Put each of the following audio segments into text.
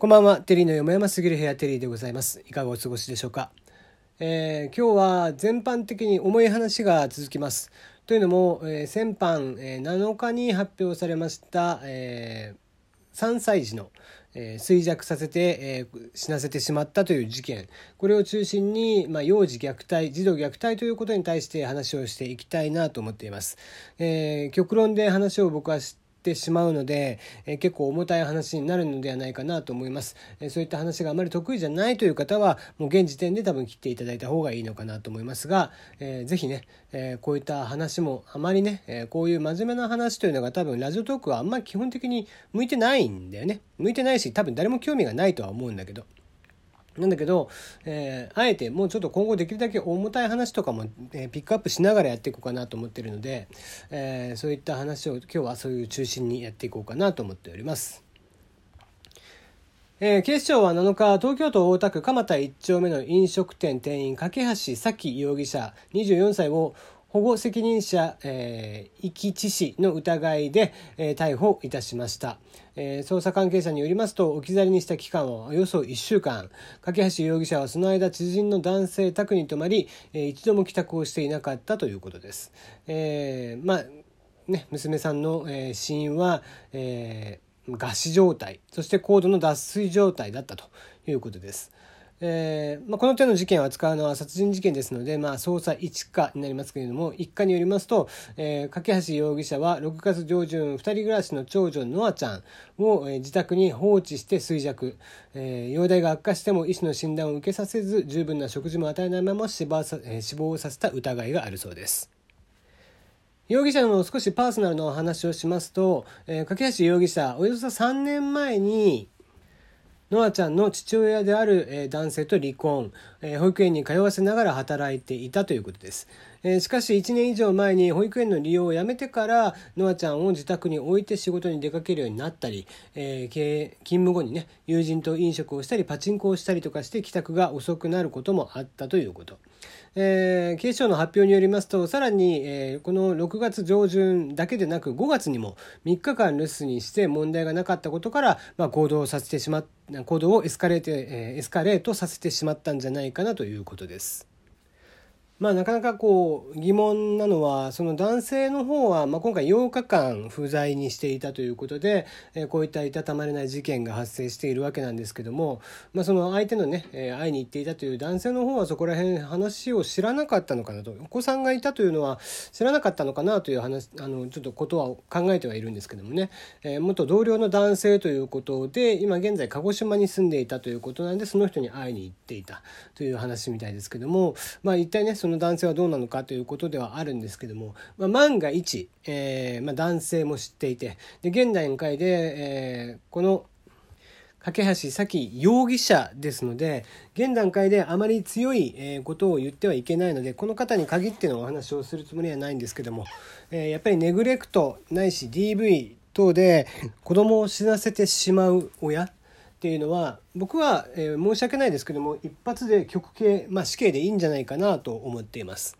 こんばんは、テリーの山山すぎる部屋テリーでございます。いかがお過ごしでしょうか？えー、今日は全般的に重い話が続きます。というのも、えー、先般、えー、7日に発表されました、えー、3歳児の、えー、衰弱させて、えー、死なせてしまったという事件これを中心に、まあ、幼児虐待児童虐待ということに対して話をしていきたいなと思っています。えー、極論で話を僕はしってしまうので、えー、結構重たい話になるのではないかなと思います、えー、そういった話があまり得意じゃないという方はもう現時点で多分切っていただいた方がいいのかなと思いますが、えー、ぜひね、えー、こういった話もあまりね、えー、こういう真面目な話というのが多分ラジオトークはあんまり基本的に向いてないんだよね向いてないし多分誰も興味がないとは思うんだけど。なんだけど、えー、あえてもうちょっと今後できるだけ重たい話とかも、えー、ピックアップしながらやっていこうかなと思ってるので、えー、そういった話を今日はそういう中心にやっていこうかなと思っております。えー、警視庁は7日、東京都大田区蒲田1丁目の飲食店店員、架橋咲容疑者24歳を保護責任者、えー、遺棄致死の疑いで、えー、逮捕いたしました、えー、捜査関係者によりますと置き去りにした期間はおよそ1週間架橋容疑者はその間知人の男性宅に泊まり、えー、一度も帰宅をしていなかったということです、えー、まあね娘さんの、えー、死因は、えー、餓死状態そして高度の脱水状態だったということです。えーまあ、この手の事件を扱うのは殺人事件ですので、まあ、捜査一課になりますけれども一課によりますと、えー、架橋容疑者は6月上旬2人暮らしの長女ノアちゃんを、えー、自宅に放置して衰弱、えー、容体が悪化しても医師の診断を受けさせず十分な食事も与えないまま死亡さ,、えー、死亡させた疑いがあるそうです。容疑者の少しパーソナルのお話をしますと、えー、架橋容疑者およそ3年前にノアちゃんの父親である男性と離婚、保育園に通わせながら働いていたということです。しかし1年以上前に保育園の利用をやめてからノアちゃんを自宅に置いて仕事に出かけるようになったり、勤務後にね友人と飲食をしたりパチンコをしたりとかして帰宅が遅くなることもあったということ。えー、警視庁の発表によりますとさらに、えー、この6月上旬だけでなく5月にも3日間留守にして問題がなかったことから、行動を、エスカレートさせてしまったんじゃないかなということです。まあ、なかなかこう疑問なのはその男性の方は、まあ、今回8日間不在にしていたということで、え、こういったいたたまれない事件が発生しているわけなんですけども、まあ、その相手のね、え、会いに行っていたという男性の方はそこら辺話を知らなかったのかなとお子さんがいたというのは知らなかったのかなという話あのちょっとことは考えてはいるんですけどもね、え、元同僚の男性ということで今現在鹿児島に住んでいたということなんでその人に会いに行っていたという話みたいですけども、まあ、一体ねそのの男性はどうなのかということではあるんですけども、まあ、万が一、えーまあ、男性も知っていてで現段階で、えー、この架橋咲容疑者ですので現段階であまり強いことを言ってはいけないのでこの方に限ってのお話をするつもりはないんですけども、え、やっぱりネグレクトないし DV 等で子供を死なせてしまう親っていうのは僕は、えー、申し訳ないですけども一発で極刑、まあ、死刑でいいんじゃないかなと思っています。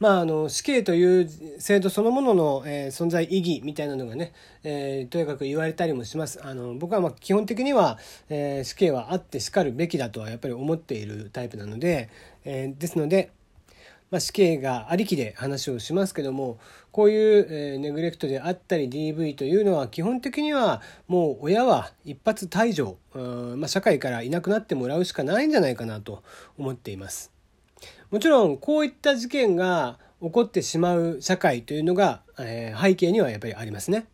まあ、あの死刑という制度そのものの、えー、存在意義みたいなのがね、えー、とにかく言われたりもしますあの僕はまあ基本的には、えー、死刑はあってしかるべきだとはやっぱり思っているタイプなので、えですのでまあ、死刑がありきで話をしますけどもこういう、え、ネグレクトであったり DV というのは基本的にはもう親は一発退場、まあ、社会からいなくなってもらうしかないんじゃないかなと思っています。もちろんこういった事件が起こってしまう社会というのが、え、背景にはやっぱりありますね。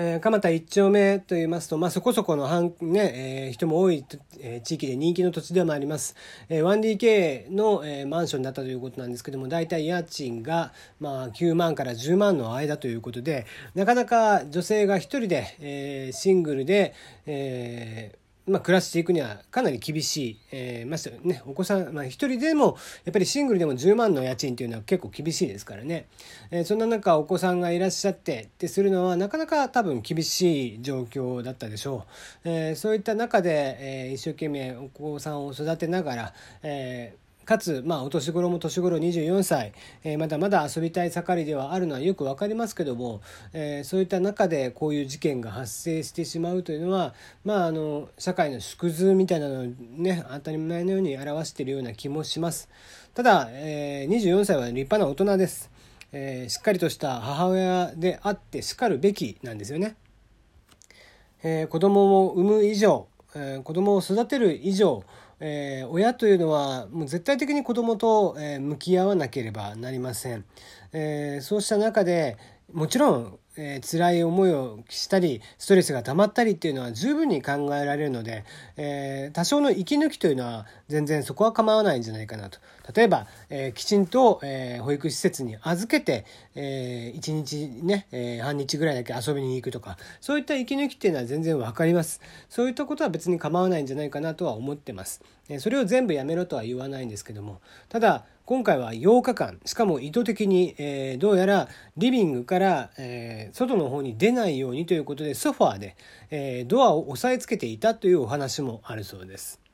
えー、蒲田一丁目と言いますと、まあ、そこそこの半、ねえー、人も多い、えー、地域で人気の土地でもあります、えー、1DK の、えー、マンションだったということなんですけども大体家賃が、まあ、9万から10万の間ということでなかなか女性が一人で、えー、シングルで、えーまあ、暮らしていくにはかなり厳しい、えー、ましてねお子さん、まあ、人でもやっぱりシングルでも10万の家賃というのは結構厳しいですからね、えー、そんな中お子さんがいらっしゃってってするのはなかなか多分厳しい状況だったでしょう、えー、そういった中で、えー、一生懸命お子さんを育てながら、えーかつ、まあ、お年頃も年頃24歳、えー、まだまだ遊びたい盛りではあるのはよく分かりますけども、えー、そういった中でこういう事件が発生してしまうというのは、まあ、あの社会の縮図みたいなのをね当たり前のように表しているような気もします。ただ、えー、24歳は立派な大人です。えー、しっかりとした母親であってしかるべきなんですよね。えー、子供を産む以上、えー、子供を育てる以上、えー、親というのはもう絶対的に子供と、えー、向き合わなければなりません。えー、そうした中でもちろんえー、辛い思いをしたりストレスが溜まったりっていうのは十分に考えられるので、えー、多少の息抜きというのは全然そこは構わないんじゃないかなと。例えば、えー、きちんと、え、保育施設に預けて、え、1日ね、え、半日ぐらいだけ遊びに行くとかそういった息抜きっていうのは全然わかります。そういったことは別に構わないんじゃないかなとは思ってます、それを全部やめろとは言わないんですけどもただ今回は8日間しかも意図的に、えー、どうやらリビングから、えー、外の方に出ないようにということでソファーで、えー、ドアを押さえつけていたというお話もあるそうです。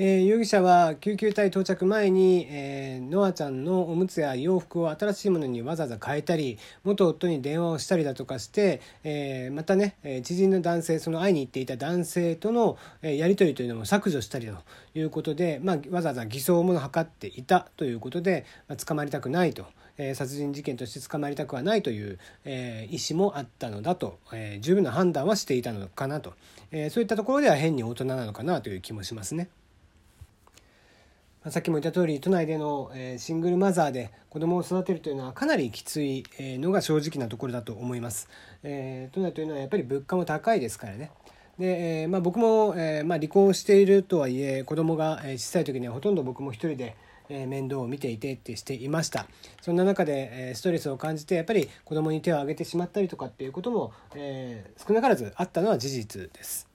えー、容疑者は救急隊到着前に、えー、ノアちゃんのおむつや洋服を新しいものにわざわざ変えたり元夫に電話をしたりだとかして、えー、またね知人の男性その会いに行っていた男性との、えやり取りというのも削除したりということで、まあ、わざわざ偽装も図っていたということで、まあ、捕まりたくないと。え殺人事件として捕まりたくはないという、え意思もあったのだと、え十分な判断はしていたのかなと、えそういったところでは変に大人なのかなという気もしますね。さっきも言った通り都内での、えシングルマザーで子供を育てるというのはかなりきついのが正直なところだと思います。えー、都内というのはやっぱり物価も高いですからね。で、えまあ、僕も、えーまあ、離婚しているとはいえ子供が小さい時にはほとんど僕も一人で、え、面倒を見ていてってしていましたそんな中で、え、ストレスを感じてやっぱり子供に手を挙げてしまったりとかっていうことも、えー、少なからずあったのは事実です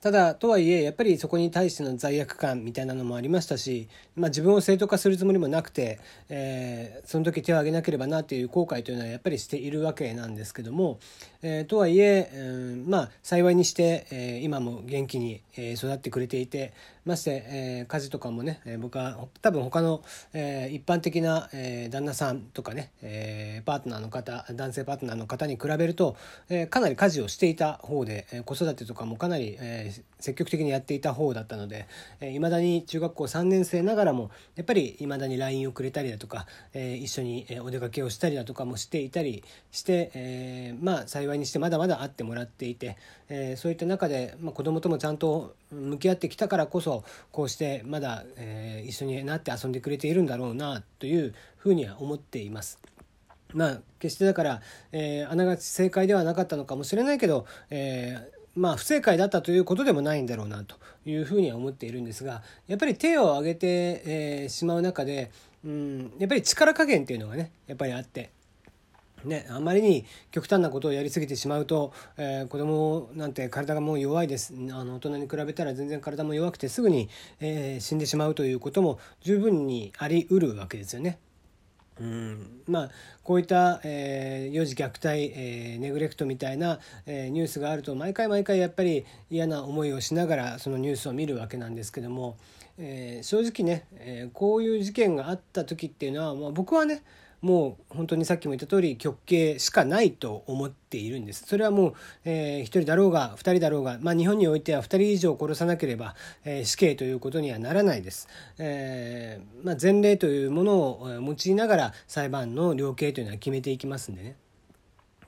ただとはいえやっぱりそこに対しての罪悪感みたいなのもありましたし、まあ、自分を正当化するつもりもなくて、えー、その時手を挙げなければなっていう後悔というのはやっぱりしているわけなんですけども、えー、とはいえ、うん、まあ幸いにして、えー、今も元気に育ってくれていてまして、えー、家事とかもね、え僕は多分他の、えー、一般的な、えー、旦那さんとかね、えー、パートナーの方男性パートナーの方に比べると、えー、かなり家事をしていた方で、えー、子育てとかもかなり、えー、積極的にやっていた方だったのでいま、えー、だに中学校3年生ながらもやっぱりいまだに LINE をくれたりだとか、えー、一緒にお出かけをしたりだとかもしていたりして、えー、まあ幸いにしてまだまだ会ってもらっていて、えー、そういった中で、まあ、子供ともちゃんと向き合ってきたからこそこうしてまだ、えー、一緒になって遊んでくれているんだろうなというふうには思っています。まあ決してだから、えー、あながち正解ではなかったのかもしれないけど、えーまあ、不正解だったということでもないんだろうなというふうには思っているんですがやっぱり手を挙げて、えー、しまう中で、うん、やっぱり力加減っていうのがねやっぱりあってね、あまりに極端なことをやりすぎてしまうと、えー、子供なんて体がもう弱いですあの大人に比べたら全然体も弱くてすぐに、えー、死んでしまうということも十分にありうるわけですよね。うんまあ、こういった、えー、幼児虐待、えー、ネグレクトみたいな、えー、ニュースがあると毎回毎回やっぱり嫌な思いをしながらそのニュースを見るわけなんですけども、え、正直ね、え、こういう事件があった時っていうのは、まあ、僕はねもう本当にさっきも言った通り極刑しかないと思っているんです。それはもう、えー、1人だろうが2人だろうが、まあ、日本においては2人以上殺さなければ、えー、死刑ということにはならないです、えーまあ、前例というものを用いながら裁判の量刑というのは決めていきますんでね。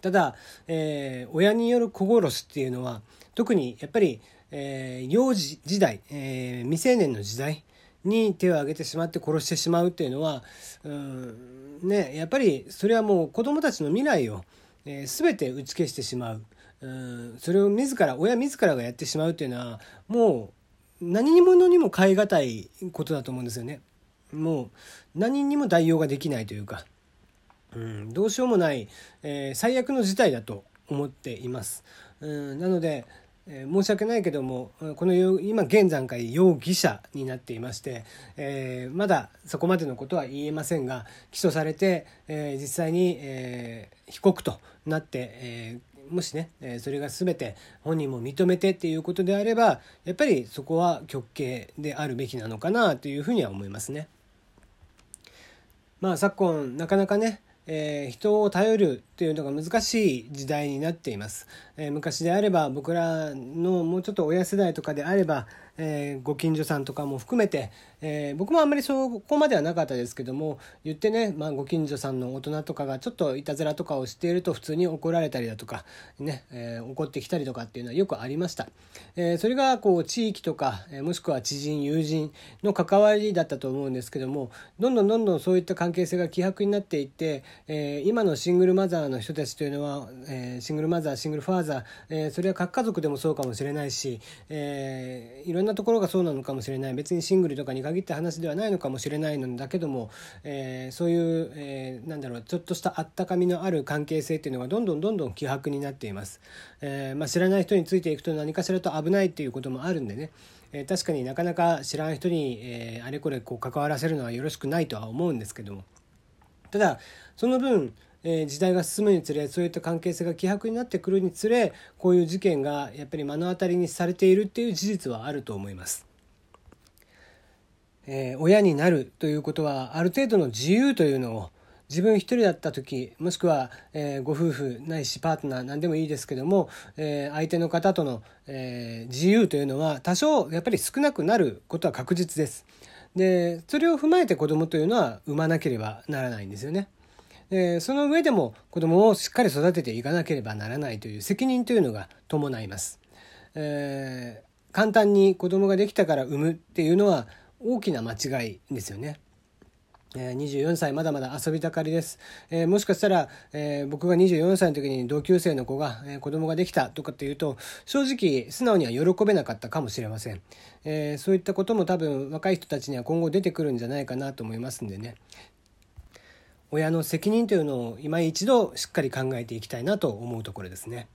ただ、え、親による子殺しっていうのは特にやっぱり、えー、幼児時代、えー、未成年の時代に手を挙げてしまって殺してしまうっていうのはうんねやっぱりそれはもう子どもたちの未来を、えー、全て打ち消してしまううんそれを自ら親自らがやってしまうっていうのはもう何にものにも代え難いことだと思うんですよね。もう何にも代用ができないというか、うん、どうしようもない、えー、最悪の事態だと思っています。うん、なのでえー、申し訳ないけどもこの今現段階容疑者になっていまして、えー、まだそこまでのことは言えませんが起訴されて、えー、実際に、え被告となって、えもしね、えそれが全て本人も認めてっていうことであればやっぱりそこは極刑であるべきなのかなというふうには思いますね。まあ昨今なかなかねえー、人を頼るというのが難しい時代になっています、えー、昔であれば僕らのもうちょっと親世代とかであれば、えー、ご近所さんとかも含めて、えー、僕もあんまりそこまではなかったですけども言ってね、まあ、ご近所さんの大人とかがちょっといたずらとかをしていると普通に怒られたりだとか、ねえー、怒ってきたりとかっていうのはよくありました、えー、それがこう地域とか、え、もしくは知人友人の関わりだったと思うんですけどもどんどんどんどんそういった関係性が希薄になっていって、え、今のシングルマザーの人たちというのは、え、シングルマザーシングルファーザー、え、それは各家族でもそうかもしれないし、え、いろんなところがそうなのかもしれない。別にシングルとかに限った話ではないのかもしれないのだけども、えー、そういう、えー、なんだろうちょっとしたあったかみのある関係性っていうのがどんどんどんどん希薄になっています、えー、まあ、知らない人についていくと何かしらと危ないっていうこともあるんでね。え確かになかなか知らん人に、えあれこれこう関わらせるのはよろしくないとは思うんですけども。ただその分え、時代が進むにつれそういった関係性が希薄になってくるにつれこういう事件がやっぱり目の当たりにされているっていう事実はあると思います。えー、親になるということはある程度の自由というのを自分一人だった時もしくは、えー、ご夫婦ないしパートナー何でもいいですけども、えー、相手の方との、えー、自由というのは多少やっぱり少なくなることは確実です。でそれを踏まえて子供というのは産まなければならないんですよね。でその上でも子供をしっかり育てていかなければならないという責任というのが伴います。えー、簡単に子供ができたから産むっていうのは大きな間違いですよね。24歳まだまだ遊び盛りです、えー、もしかしたら、えー、僕が24歳の時に同級生の子が、えー、子供ができたとかっていうと正直素直には喜べなかったかもしれません、えー、そういったことも多分若い人たちには今後出てくるんじゃないかなと思いますんでね親の責任というのを今一度しっかり考えていきたいなと思うところですね。